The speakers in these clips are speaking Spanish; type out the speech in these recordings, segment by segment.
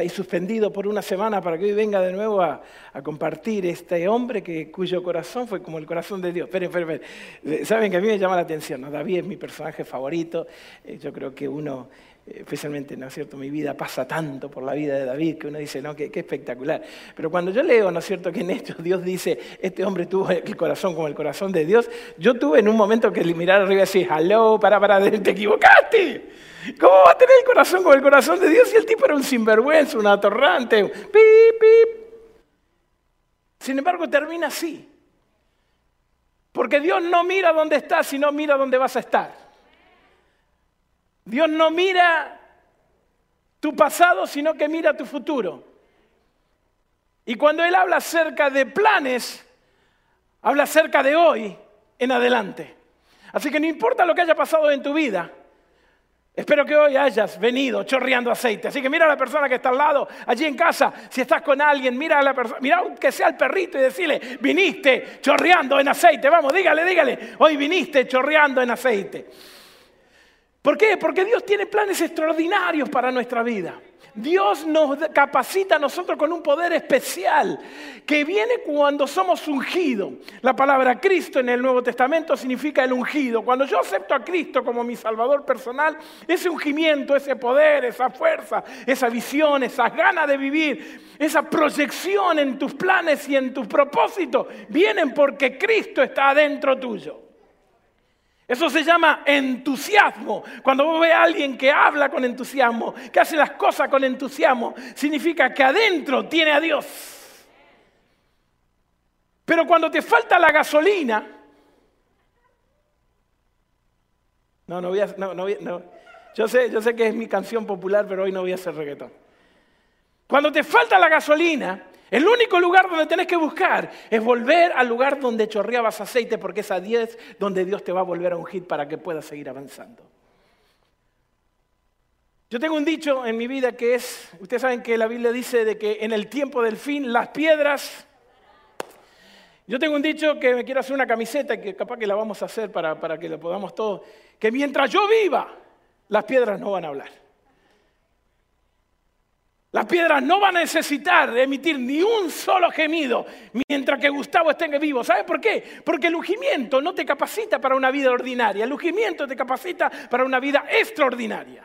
y suspendido por una semana para que hoy venga de nuevo a, compartir este hombre que, cuyo corazón fue como el corazón de Dios. Esperen, esperen, esperen. Saben que a mí me llama la atención, David es mi personaje favorito, eh, yo creo que uno, eh, especialmente, ¿no es cierto?, mi vida pasa tanto por la vida de David que uno dice, no, qué, espectacular. Pero cuando yo leo, ¿no es cierto?, que en Hechos Dios dice, este hombre tuvo el corazón como el corazón de Dios, yo tuve en un momento que mirar arriba y decir, hello, para, para, te equivocaste. ¿Cómo va a tener el corazón con el corazón de Dios si el tipo era un sinvergüenza, un atorrante? pip, pip. Sin embargo, termina así. Porque Dios no mira dónde estás, sino mira dónde vas a estar. Dios no mira tu pasado, sino que mira tu futuro. Y cuando Él habla acerca de planes, habla acerca de hoy en adelante. Así que no importa lo que haya pasado en tu vida, Espero que hoy hayas venido chorreando aceite. Así que mira a la persona que está al lado, allí en casa, si estás con alguien, mira a la persona, mira aunque sea el perrito y decirle, viniste chorreando en aceite. Vamos, dígale, dígale, hoy viniste chorreando en aceite. ¿Por qué? Porque Dios tiene planes extraordinarios para nuestra vida. Dios nos capacita a nosotros con un poder especial que viene cuando somos ungidos. La palabra Cristo en el Nuevo Testamento significa el ungido. Cuando yo acepto a Cristo como mi Salvador personal, ese ungimiento, ese poder, esa fuerza, esa visión, esa ganas de vivir, esa proyección en tus planes y en tus propósitos, vienen porque Cristo está adentro tuyo. Eso se llama entusiasmo. Cuando vos ves a alguien que habla con entusiasmo, que hace las cosas con entusiasmo, significa que adentro tiene a Dios. Pero cuando te falta la gasolina, no, no voy a, no, no, no. Yo sé, yo sé que es mi canción popular, pero hoy no voy a hacer reggaetón. Cuando te falta la gasolina, el único lugar donde tenés que buscar es volver al lugar donde chorreabas aceite, porque es a 10 donde Dios te va a volver a ungir para que puedas seguir avanzando. Yo tengo un dicho en mi vida que es, ustedes saben que la Biblia dice de que en el tiempo del fin las piedras... Yo tengo un dicho que me quiero hacer una camiseta, que capaz que la vamos a hacer para, para que lo podamos todos, que mientras yo viva, las piedras no van a hablar. Las piedras no van a necesitar emitir ni un solo gemido mientras que Gustavo esté vivo. ¿Sabe por qué? Porque el ungimiento no te capacita para una vida ordinaria, el ungimiento te capacita para una vida extraordinaria.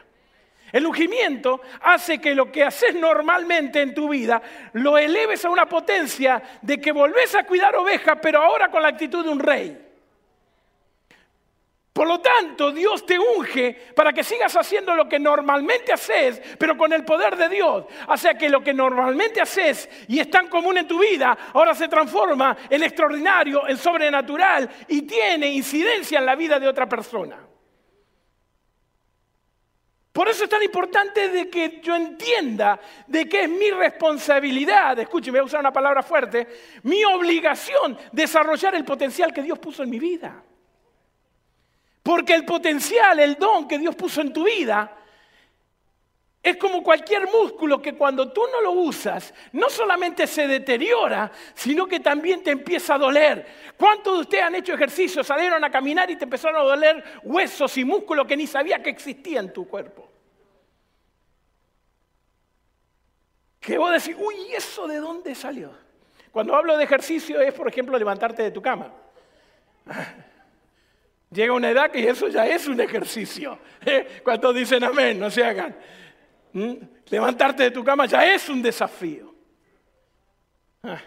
El ungimiento hace que lo que haces normalmente en tu vida lo eleves a una potencia de que volvés a cuidar ovejas, pero ahora con la actitud de un rey. Por lo tanto, Dios te unge para que sigas haciendo lo que normalmente haces, pero con el poder de Dios. O sea que lo que normalmente haces y es tan común en tu vida, ahora se transforma en extraordinario, en sobrenatural y tiene incidencia en la vida de otra persona. Por eso es tan importante de que yo entienda de que es mi responsabilidad, escúcheme, voy a usar una palabra fuerte, mi obligación desarrollar el potencial que Dios puso en mi vida. Porque el potencial, el don que Dios puso en tu vida, es como cualquier músculo que cuando tú no lo usas, no solamente se deteriora, sino que también te empieza a doler. ¿Cuántos de ustedes han hecho ejercicio, salieron a caminar y te empezaron a doler huesos y músculos que ni sabía que existían en tu cuerpo? Que vos decís, uy, ¿eso de dónde salió? Cuando hablo de ejercicio es, por ejemplo, levantarte de tu cama. Llega una edad que eso ya es un ejercicio. ¿eh? ¿Cuántos dicen amén? No se hagan. ¿Mm? Levantarte de tu cama ya es un desafío. Ah.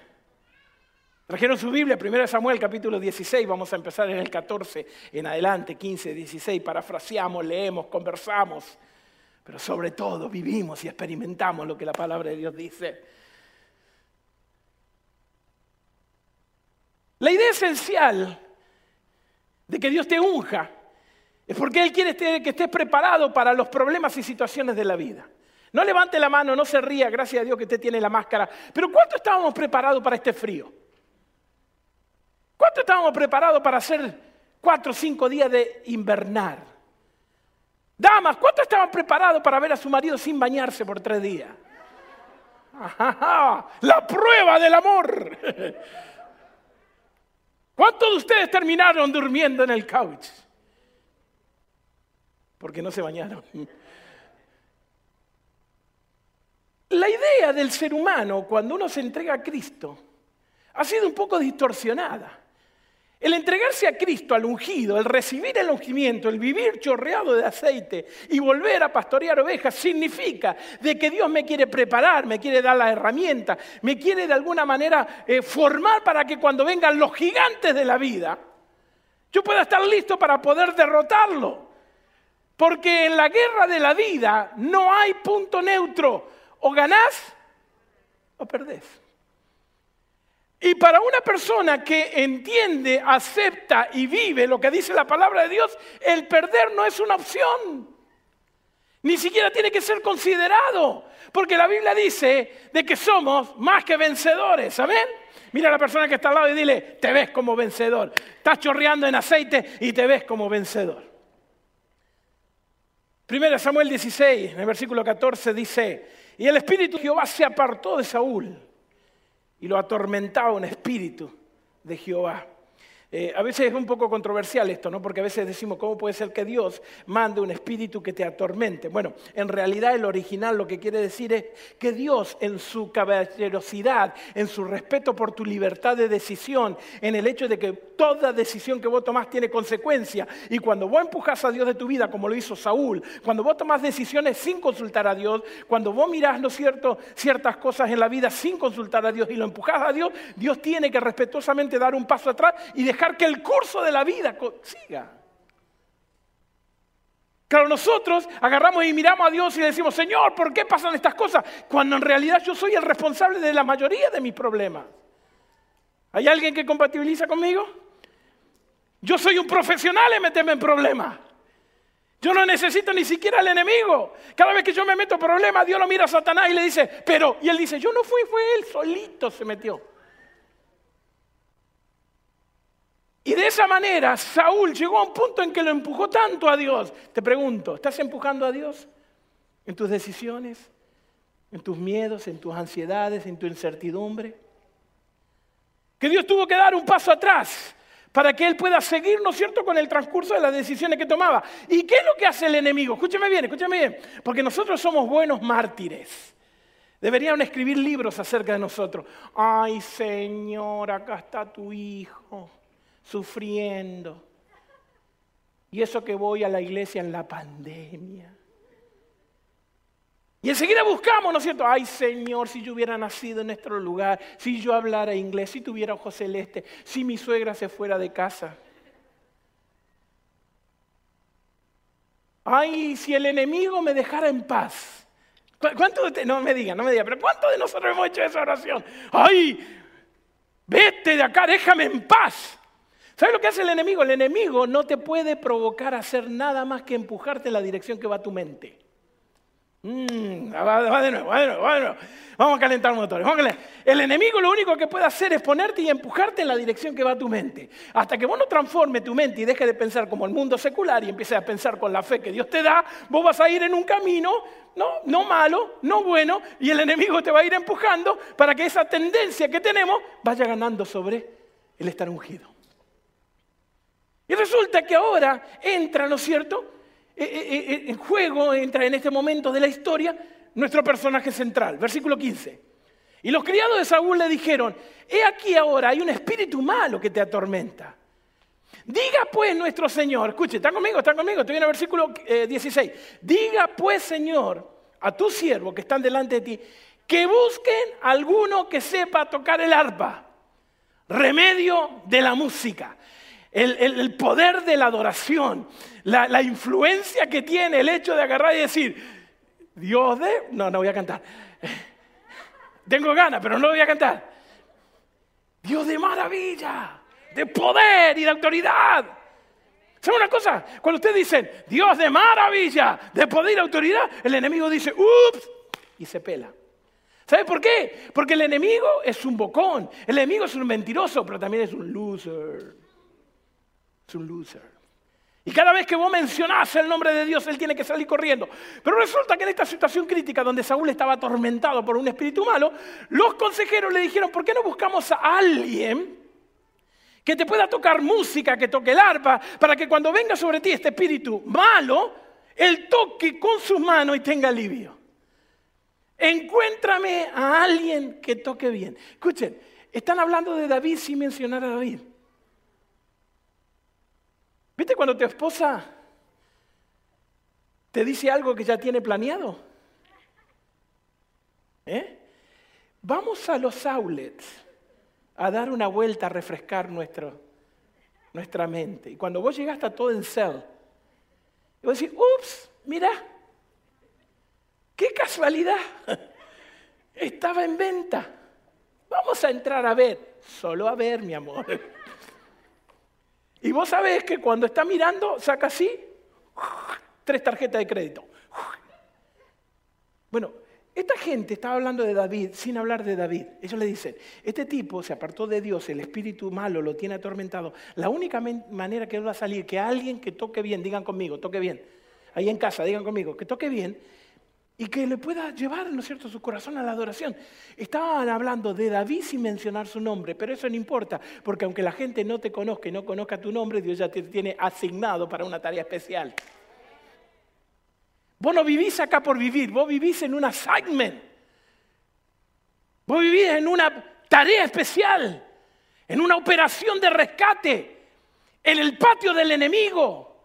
Trajeron su Biblia, 1 Samuel capítulo 16, vamos a empezar en el 14, en adelante, 15, 16, parafraseamos, leemos, conversamos, pero sobre todo vivimos y experimentamos lo que la palabra de Dios dice. La idea esencial de que Dios te unja, es porque Él quiere que estés preparado para los problemas y situaciones de la vida. No levante la mano, no se ría, gracias a Dios que usted tiene la máscara. Pero ¿cuánto estábamos preparados para este frío? ¿Cuánto estábamos preparados para hacer cuatro o cinco días de invernar? Damas, ¿cuánto estaban preparados para ver a su marido sin bañarse por tres días? la prueba del amor. ¿Cuántos de ustedes terminaron durmiendo en el couch? Porque no se bañaron. La idea del ser humano cuando uno se entrega a Cristo ha sido un poco distorsionada. El entregarse a Cristo, al ungido, el recibir el ungimiento, el vivir chorreado de aceite y volver a pastorear ovejas significa de que Dios me quiere preparar, me quiere dar la herramienta, me quiere de alguna manera eh, formar para que cuando vengan los gigantes de la vida, yo pueda estar listo para poder derrotarlo. Porque en la guerra de la vida no hay punto neutro. O ganás o perdés. Y para una persona que entiende, acepta y vive lo que dice la palabra de Dios, el perder no es una opción. Ni siquiera tiene que ser considerado. Porque la Biblia dice de que somos más que vencedores. ¿Saben? Mira a la persona que está al lado y dile, te ves como vencedor. Estás chorreando en aceite y te ves como vencedor. Primera Samuel 16, en el versículo 14 dice, y el espíritu de Jehová se apartó de Saúl y lo atormentaba un espíritu de Jehová. Eh, a veces es un poco controversial esto, ¿no? Porque a veces decimos, ¿cómo puede ser que Dios mande un espíritu que te atormente? Bueno, en realidad el original lo que quiere decir es que Dios en su caballerosidad, en su respeto por tu libertad de decisión, en el hecho de que toda decisión que vos tomás tiene consecuencia, y cuando vos empujas a Dios de tu vida, como lo hizo Saúl, cuando vos tomás decisiones sin consultar a Dios, cuando vos mirás, ¿no es cierto?, ciertas cosas en la vida sin consultar a Dios y lo empujás a Dios, Dios tiene que respetuosamente dar un paso atrás y dejar que el curso de la vida siga. Claro, nosotros agarramos y miramos a Dios y decimos, Señor, ¿por qué pasan estas cosas? Cuando en realidad yo soy el responsable de la mayoría de mis problemas. ¿Hay alguien que compatibiliza conmigo? Yo soy un profesional en meterme en problemas. Yo no necesito ni siquiera al enemigo. Cada vez que yo me meto en problemas, Dios lo mira a Satanás y le dice, pero, y él dice, yo no fui, fue él, solito se metió. Y de esa manera Saúl llegó a un punto en que lo empujó tanto a Dios. Te pregunto, ¿estás empujando a Dios en tus decisiones, en tus miedos, en tus ansiedades, en tu incertidumbre? Que Dios tuvo que dar un paso atrás para que Él pueda seguir, ¿no es cierto?, con el transcurso de las decisiones que tomaba. ¿Y qué es lo que hace el enemigo? Escúcheme bien, escúcheme bien, porque nosotros somos buenos mártires. Deberían escribir libros acerca de nosotros. Ay, Señor, acá está tu hijo sufriendo. Y eso que voy a la iglesia en la pandemia. Y enseguida buscamos, ¿no es cierto? Ay Señor, si yo hubiera nacido en nuestro lugar, si yo hablara inglés, si tuviera ojo celeste, si mi suegra se fuera de casa. Ay, si el enemigo me dejara en paz. ¿Cuánto de no me digan, no me digan, pero ¿cuántos de nosotros hemos hecho esa oración? Ay, vete de acá, déjame en paz. ¿Sabes lo que hace el enemigo? El enemigo no te puede provocar a hacer nada más que empujarte en la dirección que va tu mente. Mm, va, de nuevo, va de nuevo, va de nuevo. Vamos a calentar motores. el enemigo lo único que puede hacer es ponerte y empujarte en la dirección que va tu mente. Hasta que vos no transformes tu mente y dejes de pensar como el mundo secular y empieces a pensar con la fe que Dios te da, vos vas a ir en un camino no, no malo, no bueno, y el enemigo te va a ir empujando para que esa tendencia que tenemos vaya ganando sobre el estar ungido. Y resulta que ahora entra, ¿no es cierto? Eh, eh, eh, en juego, entra en este momento de la historia nuestro personaje central, versículo 15. Y los criados de Saúl le dijeron, he aquí ahora hay un espíritu malo que te atormenta. Diga pues nuestro Señor, escuche, ¿están conmigo? ¿Están conmigo? Estoy en el versículo 16. Diga pues Señor a tu siervo que están delante de ti, que busquen alguno que sepa tocar el arpa, remedio de la música el, poder de la adoración, la, influencia que tiene el hecho de agarrar y decir, Dios de... No, no voy a cantar. Tengo ganas, pero no voy a cantar. Dios de maravilla, de poder y de autoridad. ¿Sabe una cosa? Cuando ustedes dicen Dios de maravilla, de poder y autoridad, el enemigo dice, ups, y se pela. ¿Sabe por qué? Porque el enemigo es un bocón, el enemigo es un mentiroso, pero también es un loser. Es un loser. Y cada vez que vos mencionás el nombre de Dios, él tiene que salir corriendo. Pero resulta que en esta situación crítica donde Saúl estaba atormentado por un espíritu malo, los consejeros le dijeron, ¿por qué no buscamos a alguien que te pueda tocar música, que toque el arpa, para que cuando venga sobre ti este espíritu malo, él toque con sus manos y tenga alivio? Encuéntrame a alguien que toque bien. Escuchen, están hablando de David sin mencionar a David. ¿Viste cuando tu esposa te dice algo que ya tiene planeado? ¿Eh? Vamos a los outlets a dar una vuelta a refrescar nuestra mente. Y cuando vos llegaste a todo en cel, vos decís, ups, mira, qué casualidad, estaba en venta. Vamos a entrar a ver, solo a ver, mi amor. Y vos sabés que cuando está mirando, saca así, tres tarjetas de crédito. Bueno, esta gente estaba hablando de David sin hablar de David. Ellos le dicen, este tipo se apartó de Dios, el espíritu malo lo tiene atormentado. La única manera que él va a salir, que alguien que toque bien, digan conmigo, toque bien, ahí en casa, digan conmigo, que toque bien y que le pueda llevar, ¿no es cierto?, su corazón a la adoración. Estaban hablando de David sin mencionar su nombre, pero eso no importa, porque aunque la gente no te conozca y no conozca tu nombre, Dios ya te tiene asignado para una tarea especial. Vos no vivís acá por vivir, vos vivís en un assignment. Vos vivís en una tarea especial, en una operación de rescate, en el patio del enemigo.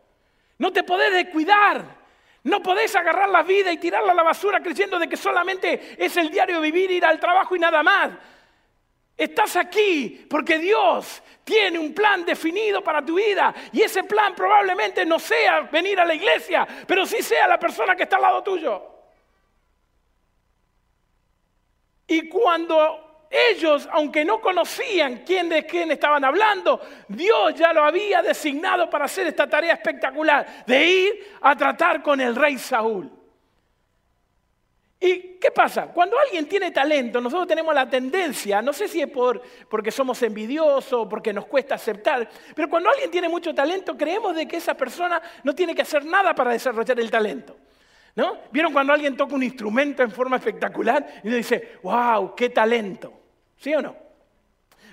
No te podés descuidar. No podés agarrar la vida y tirarla a la basura creyendo de que solamente es el diario vivir, ir al trabajo y nada más. Estás aquí porque Dios tiene un plan definido para tu vida y ese plan probablemente no sea venir a la iglesia, pero sí sea la persona que está al lado tuyo. Y cuando ellos, aunque no conocían quién de quién estaban hablando, Dios ya lo había designado para hacer esta tarea espectacular de ir a tratar con el rey Saúl. ¿Y qué pasa? Cuando alguien tiene talento, nosotros tenemos la tendencia, no sé si es por, porque somos envidiosos, porque nos cuesta aceptar, pero cuando alguien tiene mucho talento, creemos de que esa persona no tiene que hacer nada para desarrollar el talento. ¿No? ¿Vieron cuando alguien toca un instrumento en forma espectacular y uno dice, wow, qué talento? ¿Sí o no?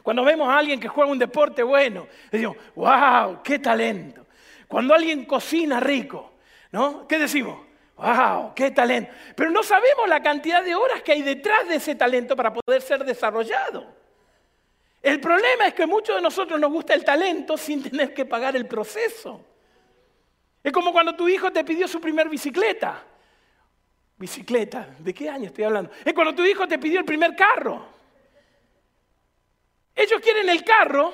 Cuando vemos a alguien que juega un deporte bueno, decimos, wow, qué talento. Cuando alguien cocina rico, ¿no? ¿Qué decimos? ¡Wow! ¡Qué talento! Pero no sabemos la cantidad de horas que hay detrás de ese talento para poder ser desarrollado. El problema es que muchos de nosotros nos gusta el talento sin tener que pagar el proceso. Es como cuando tu hijo te pidió su primer bicicleta. Bicicleta, ¿de qué año estoy hablando? Es cuando tu hijo te pidió el primer carro. Ellos quieren el carro,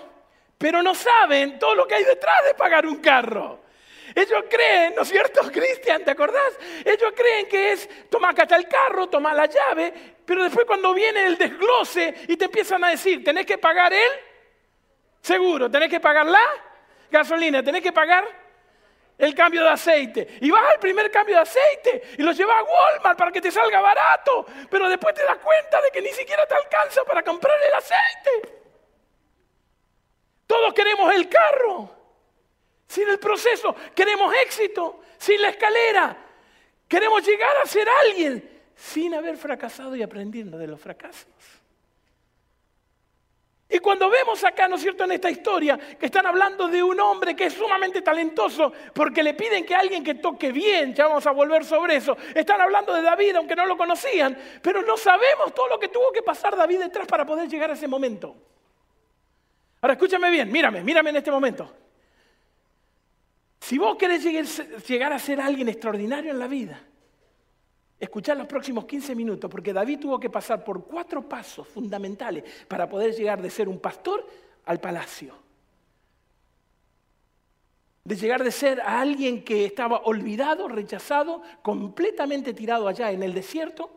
pero no saben todo lo que hay detrás de pagar un carro. Ellos creen, ¿no es cierto, Cristian? ¿Te acordás? Ellos creen que es tomar acá el carro, tomar la llave, pero después cuando viene el desglose y te empiezan a decir, tenés que pagar el seguro, tenés que pagar la gasolina, tenés que pagar el cambio de aceite. Y vas al primer cambio de aceite y lo llevas a Walmart para que te salga barato, pero después te das cuenta de que ni siquiera te alcanza para comprar el aceite. Todos queremos el carro. Sin el proceso queremos éxito, sin la escalera. Queremos llegar a ser alguien sin haber fracasado y aprendiendo de los fracasos. Y cuando vemos acá, ¿no es cierto?, en esta historia, que están hablando de un hombre que es sumamente talentoso, porque le piden que alguien que toque bien, ya vamos a volver sobre eso, están hablando de David, aunque no lo conocían, pero no sabemos todo lo que tuvo que pasar David detrás para poder llegar a ese momento. Ahora escúchame bien, mírame, mírame en este momento. Si vos querés llegar a ser alguien extraordinario en la vida, escuchad los próximos 15 minutos, porque David tuvo que pasar por cuatro pasos fundamentales para poder llegar de ser un pastor al palacio. De llegar de ser a alguien que estaba olvidado, rechazado, completamente tirado allá en el desierto,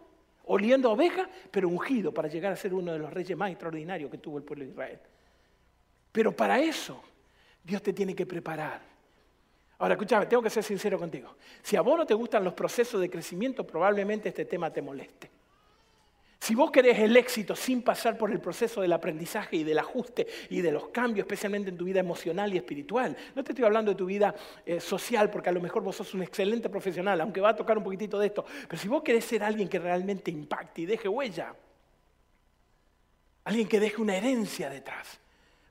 oliendo a oveja, pero ungido para llegar a ser uno de los reyes más extraordinarios que tuvo el pueblo de Israel. Pero para eso Dios te tiene que preparar. Ahora, escúchame, tengo que ser sincero contigo. Si a vos no te gustan los procesos de crecimiento, probablemente este tema te moleste. Si vos querés el éxito sin pasar por el proceso del aprendizaje y del ajuste y de los cambios, especialmente en tu vida emocional y espiritual, no te estoy hablando de tu vida eh, social, porque a lo mejor vos sos un excelente profesional, aunque va a tocar un poquitito de esto, pero si vos querés ser alguien que realmente impacte y deje huella, alguien que deje una herencia detrás,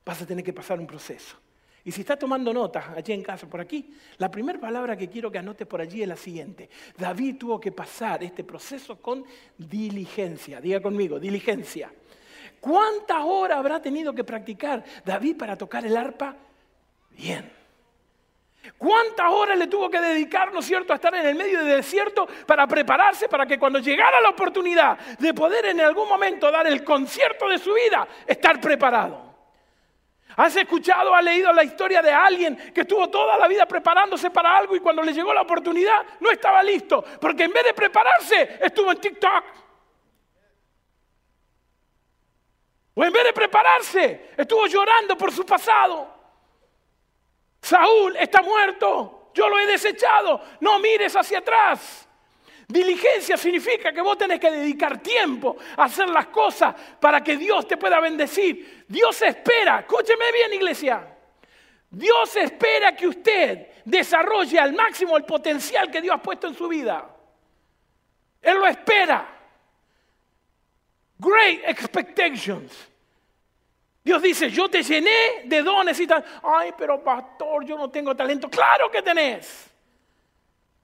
vas a tener que pasar un proceso. Y si está tomando notas allí en casa, por aquí, la primera palabra que quiero que anotes por allí es la siguiente. David tuvo que pasar este proceso con diligencia. Diga conmigo, diligencia. ¿Cuántas horas habrá tenido que practicar David para tocar el arpa? Bien. ¿Cuántas horas le tuvo que dedicar, no es cierto, a estar en el medio del desierto para prepararse para que cuando llegara la oportunidad de poder en algún momento dar el concierto de su vida, estar preparado? ¿Has escuchado, has leído la historia de alguien que estuvo toda la vida preparándose para algo y cuando le llegó la oportunidad no estaba listo? Porque en vez de prepararse, estuvo en TikTok. O en vez de prepararse, estuvo llorando por su pasado. Saúl está muerto, yo lo he desechado, no mires hacia atrás. Diligencia significa que vos tenés que dedicar tiempo a hacer las cosas para que Dios te pueda bendecir. Dios espera, escúcheme bien iglesia, Dios espera que usted desarrolle al máximo el potencial que Dios ha puesto en su vida. Él lo espera. Great expectations. Dios dice, yo te llené de dones y tal. Ay, pero pastor, yo no tengo talento. Claro que tenés.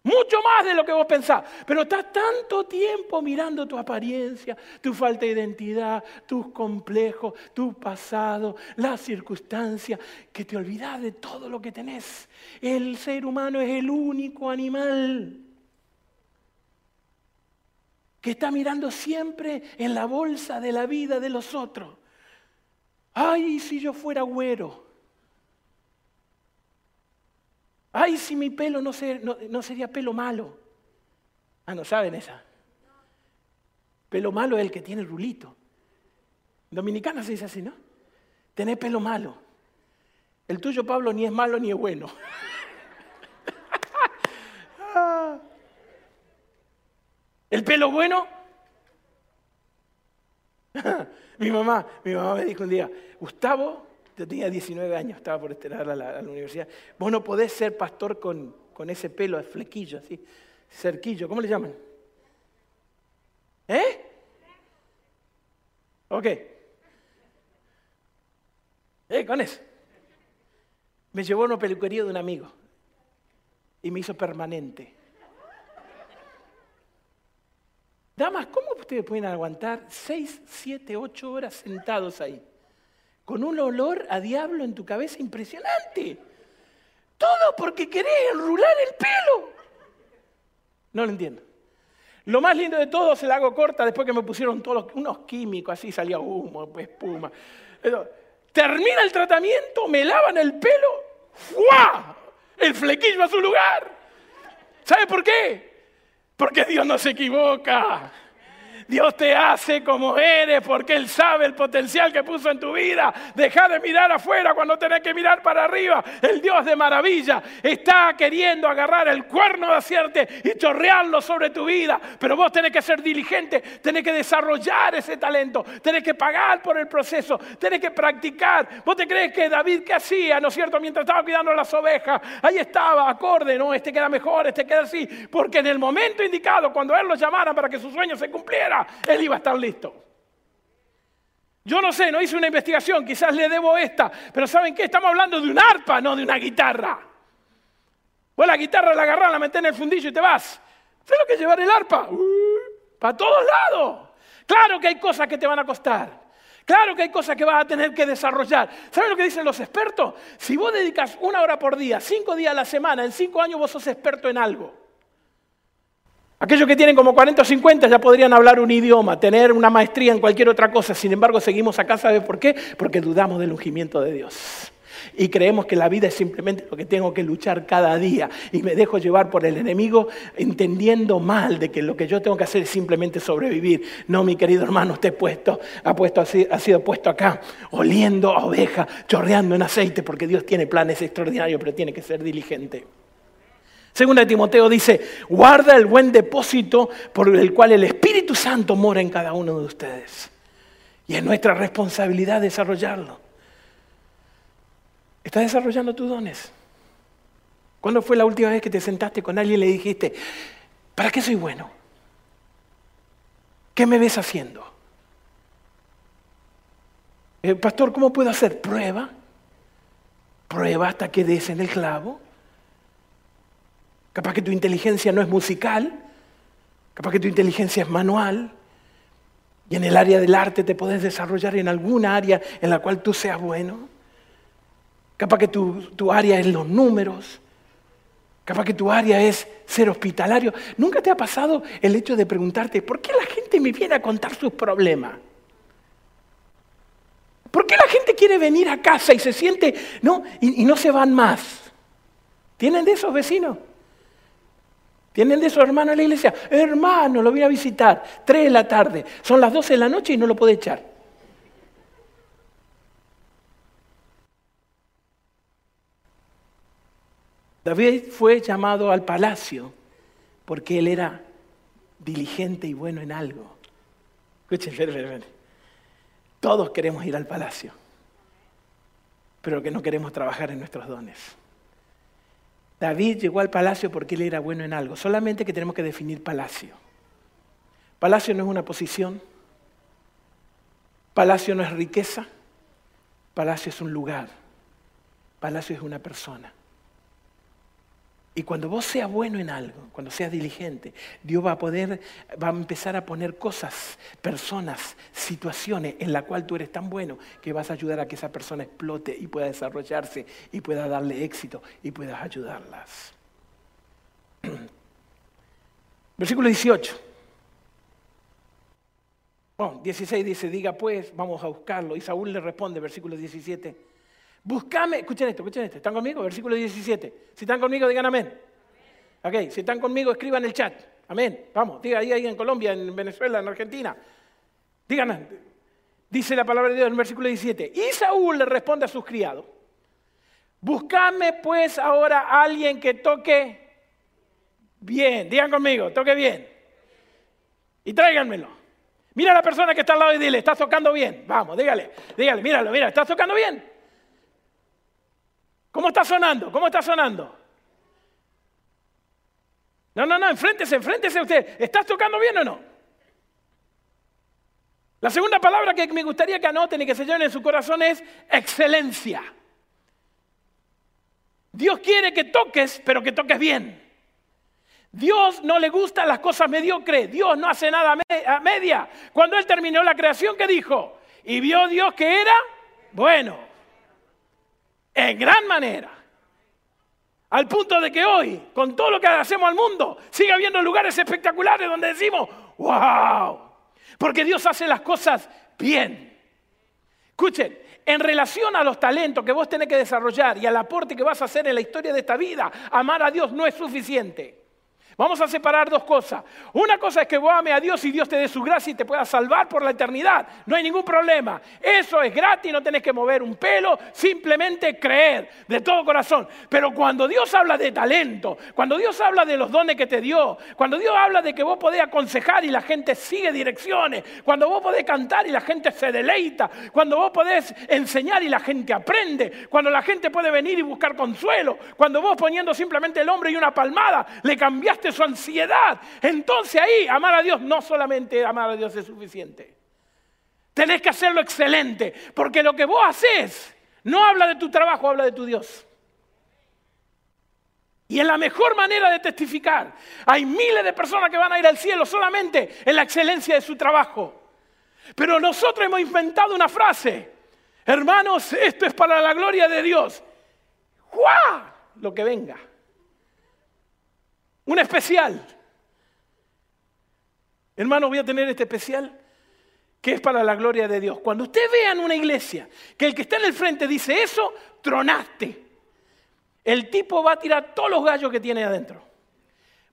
Mucho más de lo que vos pensás. Pero estás tanto tiempo mirando tu apariencia, tu falta de identidad, tus complejos, tu pasado, las circunstancias, que te olvidas de todo lo que tenés. El ser humano es el único animal que está mirando siempre en la bolsa de la vida de los otros. Ay, si yo fuera güero. Ay, si mi pelo no, sería pelo malo. Ah, no saben esa. Pelo malo es el que tiene rulito. Dominicana se dice así, ¿no? Tener pelo malo. El tuyo, Pablo, ni es malo ni es bueno. ¿El pelo bueno? mi mamá, mi mamá me dijo un día, Gustavo, yo tenía 19 años, estaba por estrenar a la, universidad. Vos no podés ser pastor con, con ese pelo flequillo, así, cerquillo, ¿cómo le llaman? ¿Eh? Ok. ¿Eh? Con eso. Me llevó a una peluquería de un amigo y me hizo permanente. Damas, ¿cómo ustedes pueden aguantar 6, 7, 8 horas sentados ahí? Con un olor a diablo en tu cabeza impresionante. Todo porque querés enrular el pelo. No lo entiendo. Lo más lindo de todo se la hago corta después que me pusieron todos unos químicos, así salía humo, espuma. termina el tratamiento, me lavan el pelo, ¡fua! El flequillo a su lugar. ¿Sabe por qué? Porque Dios no se equivoca. Dios te hace como eres porque Él sabe el potencial que puso en tu vida. Deja de mirar afuera cuando tenés que mirar para arriba. El Dios de maravilla está queriendo agarrar el cuerno de acierte y chorrearlo sobre tu vida. Pero vos tenés que ser diligente, tenés que desarrollar ese talento, tenés que pagar por el proceso, tenés que practicar. ¿Vos te crees que David qué hacía, no es cierto? Mientras estaba cuidando las ovejas, ahí estaba, acorde, no, este queda mejor, este queda así. Porque en el momento indicado, cuando Él lo llamara para que su sueño se cumpliera, él iba a estar listo. Yo no sé, no hice una investigación, quizás le debo esta, pero ¿saben qué? Estamos hablando de un arpa, no de una guitarra. Vos la guitarra la agarrás, la metés en el fundillo y te vas. ¿Sabes lo que llevar el arpa? Uh, para todos lados. Claro que hay cosas que te van a costar. Claro que hay cosas que vas a tener que desarrollar. ¿Saben lo que dicen los expertos? Si vos dedicas una hora por día, cinco días a la semana, en cinco años vos sos experto en algo. Aquellos que tienen como 40 o 50 ya podrían hablar un idioma, tener una maestría en cualquier otra cosa. Sin embargo, seguimos acá, ¿sabe por qué? Porque dudamos del ungimiento de Dios. Y creemos que la vida es simplemente lo que tengo que luchar cada día. Y me dejo llevar por el enemigo entendiendo mal de que lo que yo tengo que hacer es simplemente sobrevivir. No, mi querido hermano, usted ha, puesto, ha sido puesto acá, oliendo a oveja, chorreando en aceite, porque Dios tiene planes extraordinarios, pero tiene que ser diligente. Segunda de Timoteo dice, guarda el buen depósito por el cual el Espíritu Santo mora en cada uno de ustedes. Y es nuestra responsabilidad desarrollarlo. ¿Estás desarrollando tus dones? ¿Cuándo fue la última vez que te sentaste con alguien y le dijiste, ¿para qué soy bueno? ¿Qué me ves haciendo? Eh, pastor, ¿cómo puedo hacer? Prueba. Prueba hasta que des en el clavo. Capaz que tu inteligencia no es musical, capaz que tu inteligencia es manual, y en el área del arte te podés desarrollar en alguna área en la cual tú seas bueno. Capaz que tu, tu área es los números, capaz que tu área es ser hospitalario. ¿Nunca te ha pasado el hecho de preguntarte, ¿por qué la gente me viene a contar sus problemas? ¿Por qué la gente quiere venir a casa y se siente, no, y, y no se van más? ¿Tienen de esos vecinos? ¿Tienen de esos hermanos en la iglesia? Hermano, lo vine a visitar, tres de la tarde, son las doce de la noche y no lo puede echar. David fue llamado al palacio porque él era diligente y bueno en algo. Escuchen, todos queremos ir al palacio, pero que no queremos trabajar en nuestros dones. David llegó al palacio porque él era bueno en algo, solamente que tenemos que definir palacio. Palacio no es una posición, palacio no es riqueza, palacio es un lugar, palacio es una persona. Y cuando vos seas bueno en algo, cuando seas diligente, Dios va a poder, va a empezar a poner cosas, personas, situaciones en las cuales tú eres tan bueno que vas a ayudar a que esa persona explote y pueda desarrollarse y pueda darle éxito y puedas ayudarlas. Versículo 18. Bueno, 16 dice, diga pues, vamos a buscarlo. Y Saúl le responde, versículo 17. Buscame, escuchen esto, escuchen esto. ¿Están conmigo? Versículo 17. Si están conmigo, digan amén. Ok, si están conmigo, escriban el chat. Amén. Vamos, diga ahí, ahí en Colombia, en Venezuela, en Argentina. Digan, dice la palabra de Dios en el versículo 17. Y Saúl le responde a sus criados. Buscame pues ahora alguien que toque bien. Digan conmigo, toque bien. Y tráiganmelo. Mira a la persona que está al lado y dile, estás tocando bien. Vamos, dígale, dígale, míralo, mira, estás tocando bien. ¿Cómo está sonando? ¿Cómo está sonando? No, no, no, enfréntese, enfréntese usted. ¿Estás tocando bien o no? La segunda palabra que me gustaría que anoten y que se lleven en su corazón es excelencia. Dios quiere que toques, pero que toques bien. Dios no le gustan las cosas mediocres. Dios no hace nada a media. Cuando Él terminó la creación, ¿qué dijo? Y vio Dios que era bueno en gran manera. Al punto de que hoy, con todo lo que hacemos al mundo, sigue habiendo lugares espectaculares donde decimos, wow, porque Dios hace las cosas bien. Escuchen, en relación a los talentos que vos tenés que desarrollar y al aporte que vas a hacer en la historia de esta vida, amar a Dios no es suficiente. Vamos a separar dos cosas. Una cosa es que vos ames a Dios y Dios te dé su gracia y te pueda salvar por la eternidad. No hay ningún problema. Eso es gratis, no tenés que mover un pelo, simplemente creer de todo corazón. Pero cuando Dios habla de talento, cuando Dios habla de los dones que te dio, cuando Dios habla de que vos podés aconsejar y la gente sigue direcciones, cuando vos podés cantar y la gente se deleita, cuando vos podés enseñar y la gente aprende, cuando la gente puede venir y buscar consuelo, cuando vos poniendo simplemente el hombre y una palmada, le cambiaste su ansiedad. Entonces ahí amar a Dios, no solamente amar a Dios es suficiente. Tenés que hacerlo excelente, porque lo que vos haces no habla de tu trabajo, habla de tu Dios. Y es la mejor manera de testificar. Hay miles de personas que van a ir al cielo solamente en la excelencia de su trabajo. Pero nosotros hemos inventado una frase. Hermanos, esto es para la gloria de Dios. ¡Juá! Lo que venga. Un especial. Hermano, voy a tener este especial que es para la gloria de Dios. Cuando usted vea en una iglesia que el que está en el frente dice eso, tronaste. El tipo va a tirar todos los gallos que tiene adentro.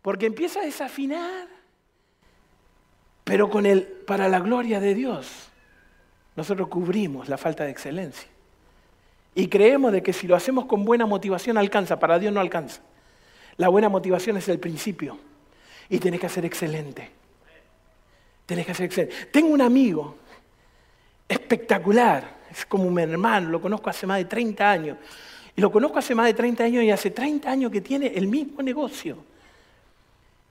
Porque empieza a desafinar. Pero con el para la gloria de Dios, nosotros cubrimos la falta de excelencia. Y creemos de que si lo hacemos con buena motivación alcanza, para Dios no alcanza. La buena motivación es el principio. Y tenés que ser excelente. Tenés que ser excelente. Tengo un amigo espectacular. Es como un hermano. Lo conozco hace más de 30 años. Y lo conozco hace más de 30 años y hace 30 años que tiene el mismo negocio.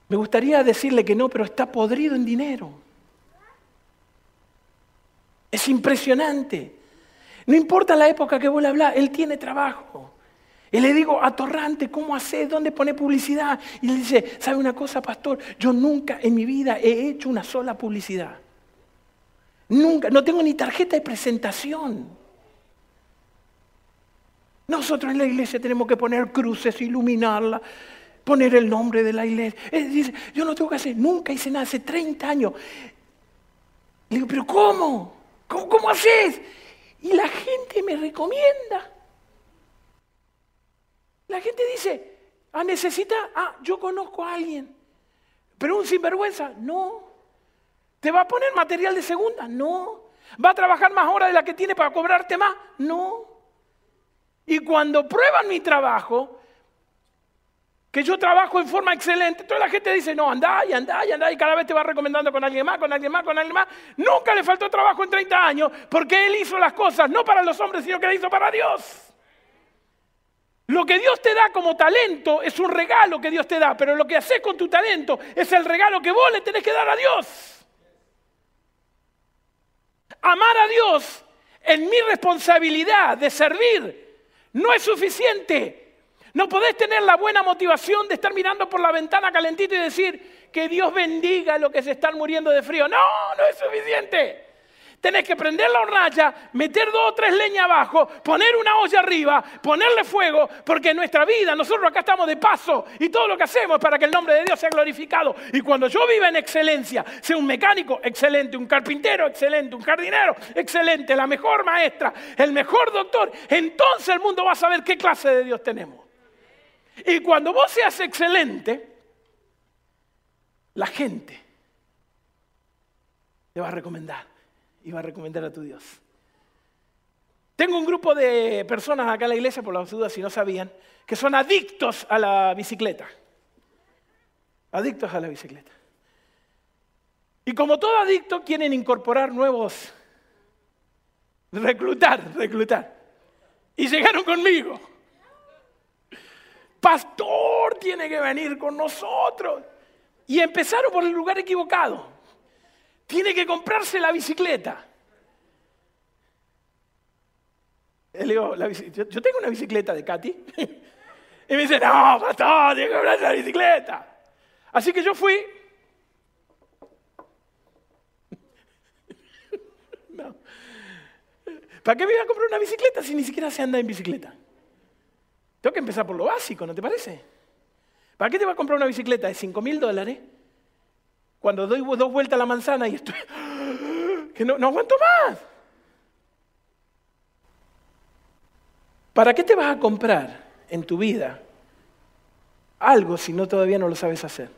Me gustaría decirle que no, pero está podrido en dinero. Es impresionante. No importa la época que vos le hablas, él tiene trabajo. Y le digo, atorrante, ¿cómo haces? ¿Dónde pone publicidad? Y le dice, ¿sabe una cosa, pastor? Yo nunca en mi vida he hecho una sola publicidad. Nunca, no tengo ni tarjeta de presentación. Nosotros en la iglesia tenemos que poner cruces, iluminarla, poner el nombre de la iglesia. Él dice, yo no tengo que hacer, nunca hice nada, hace 30 años. Le digo, pero ¿cómo? ¿Cómo, cómo haces? Y la gente me recomienda. La gente dice, ah, necesita, ah, yo conozco a alguien. Pero un sinvergüenza, no. ¿Te va a poner material de segunda? No. ¿Va a trabajar más horas de la que tiene para cobrarte más? No. Y cuando prueban mi trabajo, que yo trabajo en forma excelente, toda la gente dice, no, anda y anda y anda y cada vez te va recomendando con alguien más, con alguien más, con alguien más. Nunca le faltó trabajo en 30 años porque él hizo las cosas no para los hombres, sino que las hizo para Dios. Lo que Dios te da como talento es un regalo que Dios te da, pero lo que haces con tu talento es el regalo que vos le tenés que dar a Dios. Amar a Dios en mi responsabilidad de servir no es suficiente. No podés tener la buena motivación de estar mirando por la ventana calentito y decir que Dios bendiga a los que se están muriendo de frío. No, no es suficiente. Tenés que prender la hornalla, meter dos o tres leñas abajo, poner una olla arriba, ponerle fuego, porque en nuestra vida nosotros acá estamos de paso y todo lo que hacemos es para que el nombre de Dios sea glorificado. Y cuando yo viva en excelencia, sea un mecánico excelente, un carpintero excelente, un jardinero excelente, la mejor maestra, el mejor doctor, entonces el mundo va a saber qué clase de Dios tenemos. Y cuando vos seas excelente, la gente te va a recomendar y va a recomendar a tu Dios. Tengo un grupo de personas acá en la iglesia, por las dudas si no sabían, que son adictos a la bicicleta. Adictos a la bicicleta. Y como todo adicto, quieren incorporar nuevos, reclutar, reclutar. Y llegaron conmigo. Pastor tiene que venir con nosotros. Y empezaron por el lugar equivocado tiene que comprarse la bicicleta. Le digo, yo, tengo una bicicleta de Katy. Y me dice, no, pastor, tiene que comprarse la bicicleta. Así que yo fui. No. ¿Para qué me iba a comprar una bicicleta si ni siquiera se anda en bicicleta? Tengo que empezar por lo básico, ¿no te parece? ¿Para qué te va a comprar una bicicleta de 5 mil dólares cuando doy dos vueltas a la manzana y estoy, que no, no aguanto más. ¿Para qué te vas a comprar en tu vida algo si no todavía no lo sabes hacer?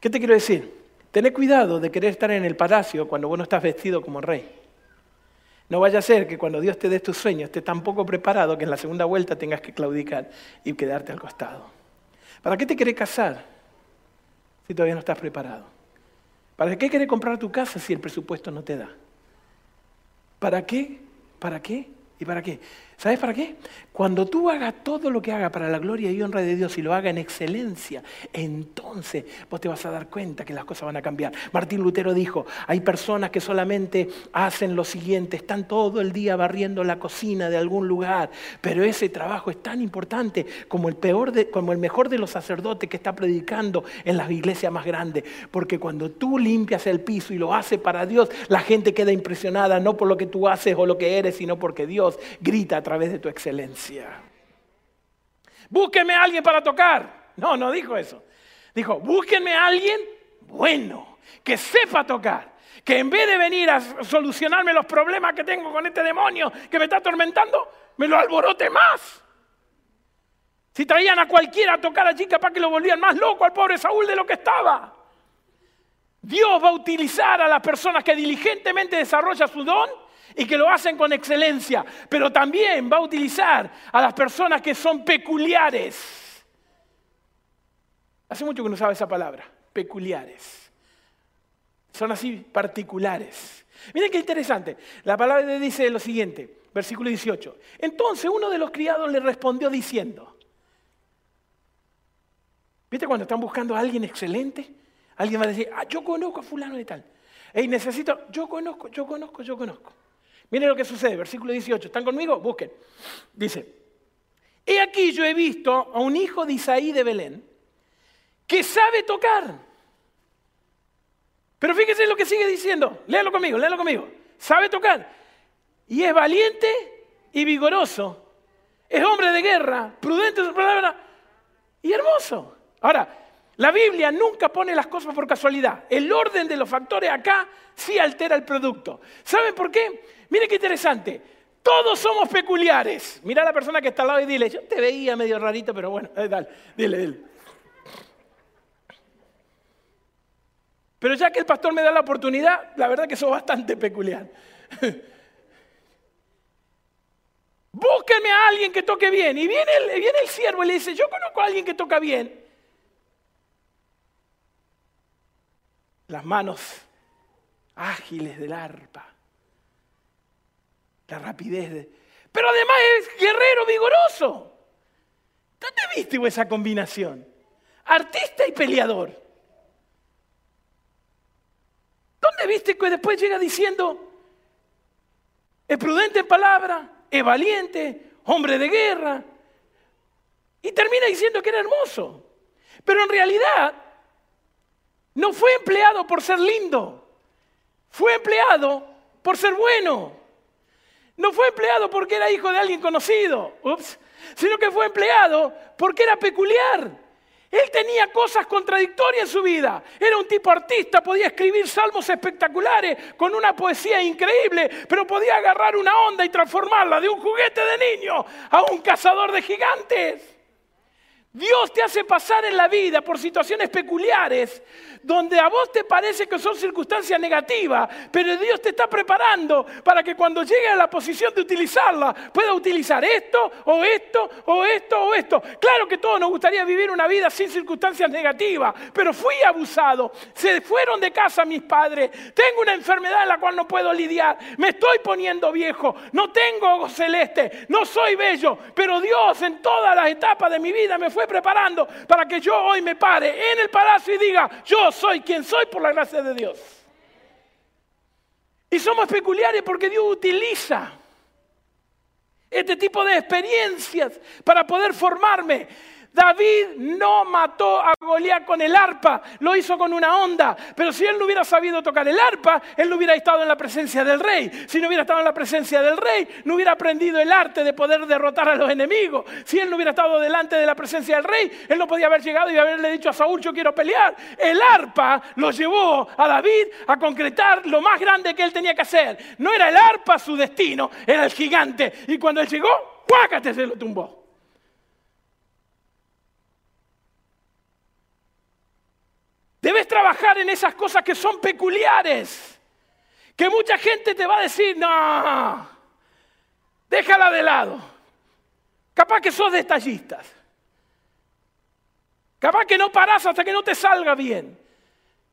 ¿Qué te quiero decir? Tené cuidado de querer estar en el palacio cuando vos no estás vestido como rey. No vaya a ser que cuando Dios te dé tus sueños estés tan poco preparado que en la segunda vuelta tengas que claudicar y quedarte al costado. ¿Para qué te querés casar? Si todavía no estás preparado? ¿Para qué querés comprar tu casa si el presupuesto no te da? ¿Para qué? ¿Para qué? ¿Y para qué? ¿Sabes para qué? Cuando tú hagas todo lo que haga para la gloria y honra de Dios y lo haga en excelencia, entonces vos te vas a dar cuenta que las cosas van a cambiar. Martín Lutero dijo, hay personas que solamente hacen lo siguiente, están todo el día barriendo la cocina de algún lugar, pero ese trabajo es tan importante como el, peor de, como el mejor de los sacerdotes que está predicando en las iglesias más grandes, porque cuando tú limpias el piso y lo haces para Dios, la gente queda impresionada no por lo que tú haces o lo que eres, sino porque Dios grita través de tu excelencia. Búsquenme a alguien para tocar. No, no dijo eso. Dijo, búsquenme a alguien bueno, que sepa tocar. Que en vez de venir a solucionarme los problemas que tengo con este demonio que me está atormentando, me lo alborote más. Si traían a cualquiera a tocar allí, capaz que lo volvían más loco al pobre Saúl de lo que estaba. Dios va a utilizar a las personas que diligentemente desarrollan su don y que lo hacen con excelencia, pero también va a utilizar a las personas que son peculiares. Hace mucho que no sabe esa palabra, peculiares. Son así particulares. Miren qué interesante. La palabra dice lo siguiente, versículo 18. Entonces uno de los criados le respondió diciendo, ¿viste cuando están buscando a alguien excelente? Alguien va a decir, ah, yo conozco a fulano de tal. Hey, necesito, yo conozco, yo conozco, yo conozco. Miren lo que sucede, versículo 18. ¿Están conmigo? Busquen. Dice, he aquí yo he visto a un hijo de Isaí de Belén que sabe tocar. Pero fíjense lo que sigue diciendo. Léalo conmigo, léalo conmigo. Sabe tocar. Y es valiente y vigoroso. Es hombre de guerra, prudente en su palabra y hermoso. Ahora, la Biblia nunca pone las cosas por casualidad. El orden de los factores acá sí altera el producto. ¿Saben por qué? Mire qué interesante. Todos somos peculiares. Mira a la persona que está al lado y dile, yo te veía medio rarito, pero bueno, eh, dale, dile, dile. Pero ya que el pastor me da la oportunidad, la verdad que soy bastante peculiar. Búsquenme a alguien que toque bien. Y viene el, viene el siervo y le dice, yo conozco a alguien que toca bien. Las manos ágiles del arpa. La rapidez. De... Pero además es guerrero vigoroso. ¿Dónde viste esa combinación? Artista y peleador. ¿Dónde viste que después llega diciendo, es prudente en palabra, es valiente, hombre de guerra? Y termina diciendo que era hermoso. Pero en realidad no fue empleado por ser lindo, fue empleado por ser bueno. No fue empleado porque era hijo de alguien conocido, sino que fue empleado porque era peculiar. Él tenía cosas contradictorias en su vida. Era un tipo artista, podía escribir salmos espectaculares con una poesía increíble, pero podía agarrar una onda y transformarla de un juguete de niño a un cazador de gigantes. Dios te hace pasar en la vida por situaciones peculiares donde a vos te parece que son circunstancias negativas, pero Dios te está preparando para que cuando llegue a la posición de utilizarla, pueda utilizar esto o esto o esto o esto. Claro que todos nos gustaría vivir una vida sin circunstancias negativas, pero fui abusado, se fueron de casa mis padres, tengo una enfermedad en la cual no puedo lidiar, me estoy poniendo viejo, no tengo ojos celeste, no soy bello, pero Dios en todas las etapas de mi vida me fue preparando para que yo hoy me pare en el palacio y diga, yo soy quien soy por la gracia de Dios. Y somos peculiares porque Dios utiliza este tipo de experiencias para poder formarme. David no mató a Goliat con el arpa, lo hizo con una onda. Pero si él no hubiera sabido tocar el arpa, él no hubiera estado en la presencia del rey. Si no hubiera estado en la presencia del rey, no hubiera aprendido el arte de poder derrotar a los enemigos. Si él no hubiera estado delante de la presencia del rey, él no podía haber llegado y haberle dicho a Saúl, yo quiero pelear. El arpa lo llevó a David a concretar lo más grande que él tenía que hacer. No era el arpa su destino, era el gigante. Y cuando él llegó, ¡cuácate! se lo tumbó. Debes trabajar en esas cosas que son peculiares. Que mucha gente te va a decir, no, déjala de lado. Capaz que sos detallistas. Capaz que no parás hasta que no te salga bien.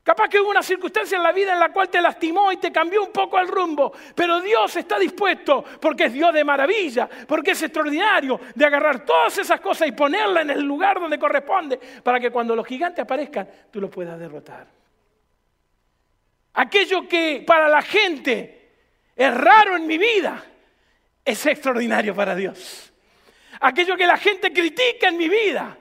Capaz que hubo una circunstancia en la vida en la cual te lastimó y te cambió un poco el rumbo, pero Dios está dispuesto, porque es Dios de maravilla, porque es extraordinario, de agarrar todas esas cosas y ponerlas en el lugar donde corresponde, para que cuando los gigantes aparezcan, tú los puedas derrotar. Aquello que para la gente es raro en mi vida, es extraordinario para Dios. Aquello que la gente critica en mi vida,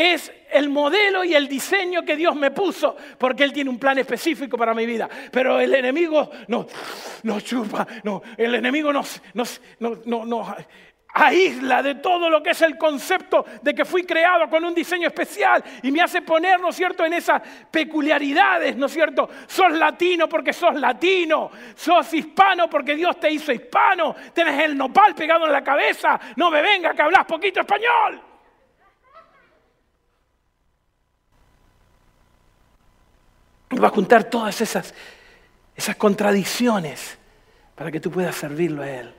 es el modelo y el diseño que Dios me puso, porque Él tiene un plan específico para mi vida. Pero el enemigo no, no chupa, no, el enemigo nos, nos, aísla de todo lo que es el concepto de que fui creado con un diseño especial y me hace poner, ¿no es cierto?, en esas peculiaridades, ¿no es cierto? Sos latino porque sos latino, sos hispano porque Dios te hizo hispano, tenés el nopal pegado en la cabeza, no me venga que hablas poquito español. Va a juntar todas esas, esas contradicciones para que tú puedas servirlo a Él.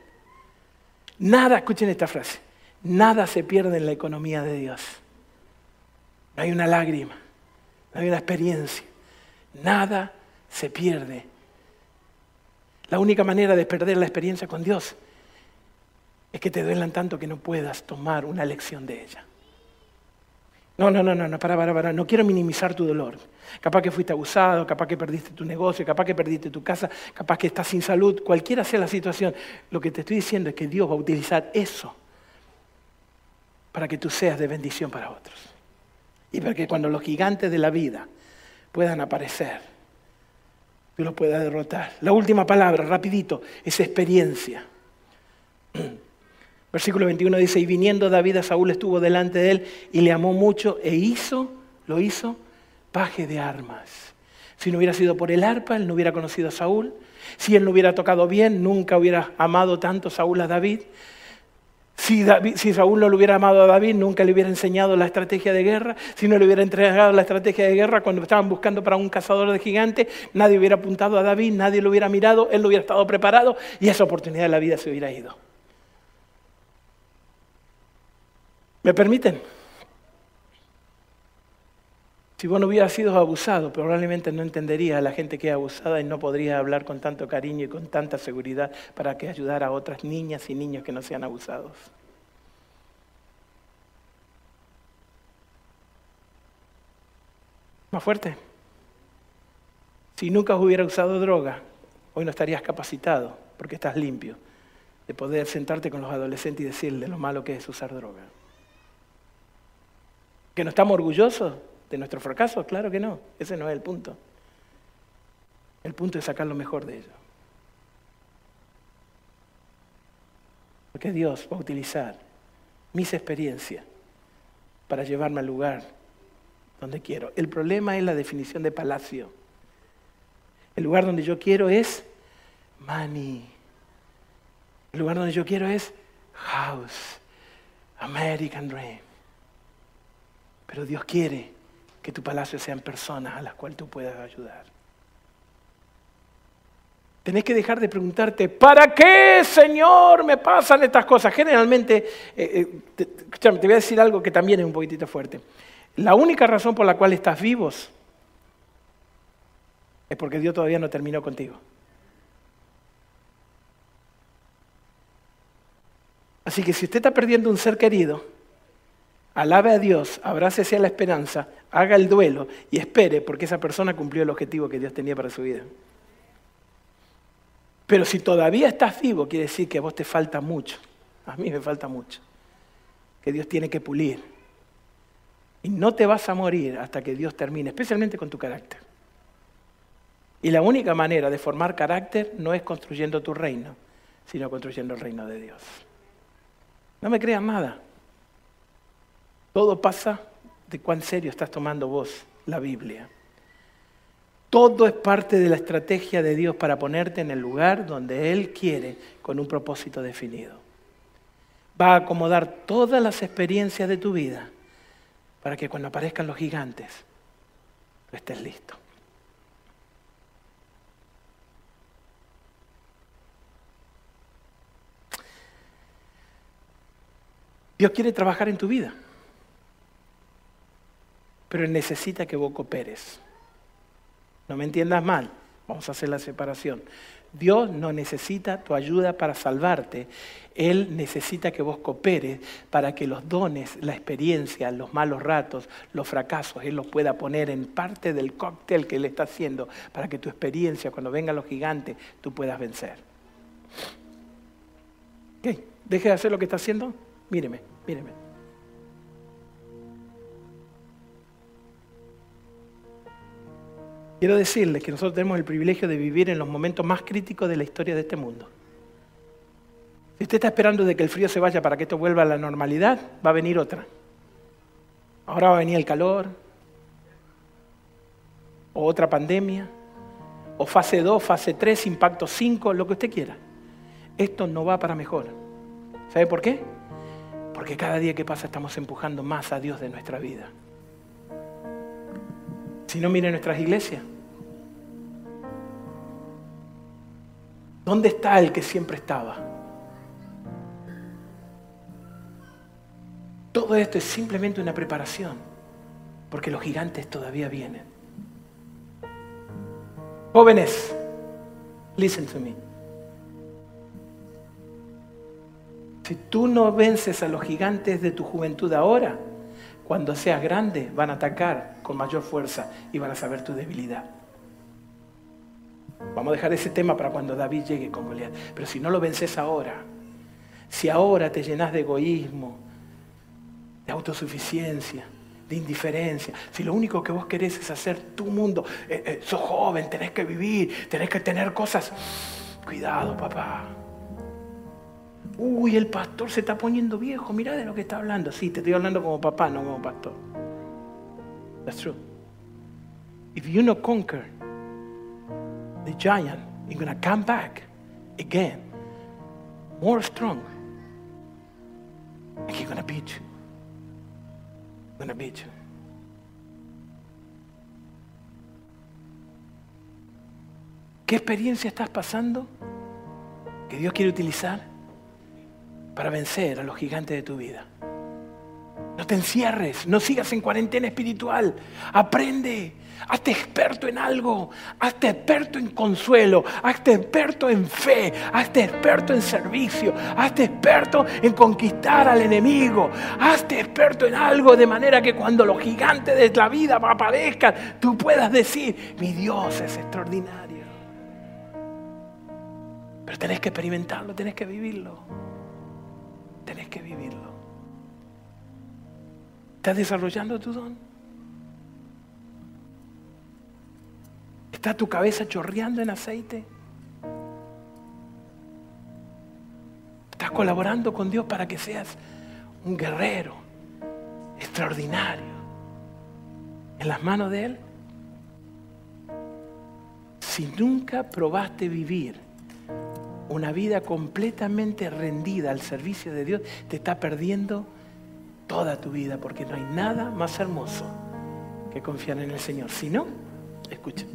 Nada, escuchen esta frase, nada se pierde en la economía de Dios. No hay una lágrima, no hay una experiencia, nada se pierde. La única manera de perder la experiencia con Dios es que te duelan tanto que no puedas tomar una lección de ella. No, no, no, no, no, para, para, para. No quiero minimizar tu dolor. Capaz que fuiste abusado, capaz que perdiste tu negocio, capaz que perdiste tu casa, capaz que estás sin salud, cualquiera sea la situación. Lo que te estoy diciendo es que Dios va a utilizar eso para que tú seas de bendición para otros. Y para que cuando los gigantes de la vida puedan aparecer, tú los puedas derrotar. La última palabra, rapidito, es experiencia. Versículo 21 dice, y viniendo David a Saúl estuvo delante de él y le amó mucho e hizo, lo hizo, paje de armas. Si no hubiera sido por el arpa, él no hubiera conocido a Saúl. Si él no hubiera tocado bien, nunca hubiera amado tanto Saúl a David. Si, Saúl no lo hubiera amado a David, nunca le hubiera enseñado la estrategia de guerra. Si no le hubiera entregado la estrategia de guerra cuando estaban buscando para un cazador de gigantes, nadie hubiera apuntado a David, nadie lo hubiera mirado, él no hubiera estado preparado y esa oportunidad de la vida se hubiera ido. ¿Me permiten? Si vos no hubieras sido abusado, probablemente no entendería a la gente que es abusada y no podría hablar con tanto cariño y con tanta seguridad para que ayudara a otras niñas y niños que no sean abusados. Más fuerte. Si nunca hubiera usado droga, hoy no estarías capacitado, porque estás limpio, de poder sentarte con los adolescentes y decirles lo malo que es usar droga. ¿Que no estamos orgullosos de nuestro fracaso? Claro que no, ese no es el punto. El punto es sacar lo mejor de ello. Porque Dios va a utilizar mis experiencias para llevarme al lugar donde quiero. El problema es la definición de palacio. El lugar donde yo quiero es money. El lugar donde yo quiero es house, American Dream. Pero Dios quiere que tu palacio sean personas a las cuales tú puedas ayudar. Tenés que dejar de preguntarte, ¿para qué, Señor, me pasan estas cosas? Generalmente, eh, eh, te, te voy a decir algo que también es un poquitito fuerte. La única razón por la cual estás vivos es porque Dios todavía no terminó contigo. Así que si usted está perdiendo un ser querido, alabe a Dios, abrácese a la esperanza, haga el duelo y espere porque esa persona cumplió el objetivo que Dios tenía para su vida. Pero si todavía estás vivo, quiere decir que a vos te falta mucho. A mí me falta mucho. Que Dios tiene que pulir. Y no te vas a morir hasta que Dios termine, especialmente con tu carácter. Y la única manera de formar carácter no es construyendo tu reino, sino construyendo el reino de Dios. No me creas nada. Todo pasa de cuán serio estás tomando vos la Biblia. Todo es parte de la estrategia de Dios para ponerte en el lugar donde Él quiere con un propósito definido. Va a acomodar todas las experiencias de tu vida para que cuando aparezcan los gigantes, tú estés listo. Dios quiere trabajar en tu vida pero necesita que vos cooperes. No me entiendas mal, vamos a hacer la separación. Dios no necesita tu ayuda para salvarte, Él necesita que vos cooperes para que los dones, la experiencia, los malos ratos, los fracasos, Él los pueda poner en parte del cóctel que Él está haciendo para que tu experiencia, cuando vengan los gigantes, tú puedas vencer. ¿Qué? ¿Deje de hacer lo que está haciendo? Míreme, míreme. Quiero decirles que nosotros tenemos el privilegio de vivir en los momentos más críticos de la historia de este mundo. Si usted está esperando de que el frío se vaya para que esto vuelva a la normalidad, va a venir otra. Ahora va a venir el calor, o otra pandemia, o fase 2, fase 3, impacto 5, lo que usted quiera. Esto no va para mejor. ¿Sabe por qué? Porque cada día que pasa estamos empujando más a Dios de nuestra vida. Si no, mire nuestras iglesias. ¿Dónde está el que siempre estaba? Todo esto es simplemente una preparación, porque los gigantes todavía vienen. Jóvenes, listen to me. Si tú no vences a los gigantes de tu juventud ahora, cuando seas grande van a atacar con mayor fuerza y van a saber tu debilidad. Vamos a dejar ese tema para cuando David llegue con Goliat. Pero si no lo vences ahora, si ahora te llenas de egoísmo, de autosuficiencia, de indiferencia, si lo único que vos querés es hacer tu mundo, eh, eh, sos joven, tenés que vivir, tenés que tener cosas, cuidado papá. Uy, el pastor se está poniendo viejo, mira de lo que está hablando. Sí, te estoy hablando como papá, no como pastor. That's true. If you no conquer the giant, you're to come back again, more strong. And he's to beat you. Going to beat you. ¿Qué experiencia estás pasando que Dios quiere utilizar para vencer a los gigantes de tu vida? No te encierres, no sigas en cuarentena espiritual. Aprende, hazte experto en algo, hazte experto en consuelo, hazte experto en fe, hazte experto en servicio, hazte experto en conquistar al enemigo, hazte experto en algo de manera que cuando los gigantes de la vida aparezcan, tú puedas decir, mi Dios es extraordinario. Pero tenés que experimentarlo, tenés que vivirlo, tenés que vivirlo. ¿Estás desarrollando tu don? ¿Está tu cabeza chorreando en aceite? ¿Estás colaborando con Dios para que seas un guerrero extraordinario en las manos de Él? Si nunca probaste vivir una vida completamente rendida al servicio de Dios, te está perdiendo toda tu vida, porque no hay nada más hermoso que confiar en el Señor. Si no, escucha.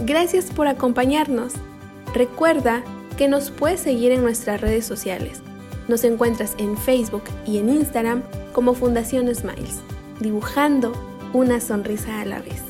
Gracias por acompañarnos. Recuerda que nos puedes seguir en nuestras redes sociales. Nos encuentras en Facebook y en Instagram como Fundación Smiles, dibujando una sonrisa a la vez.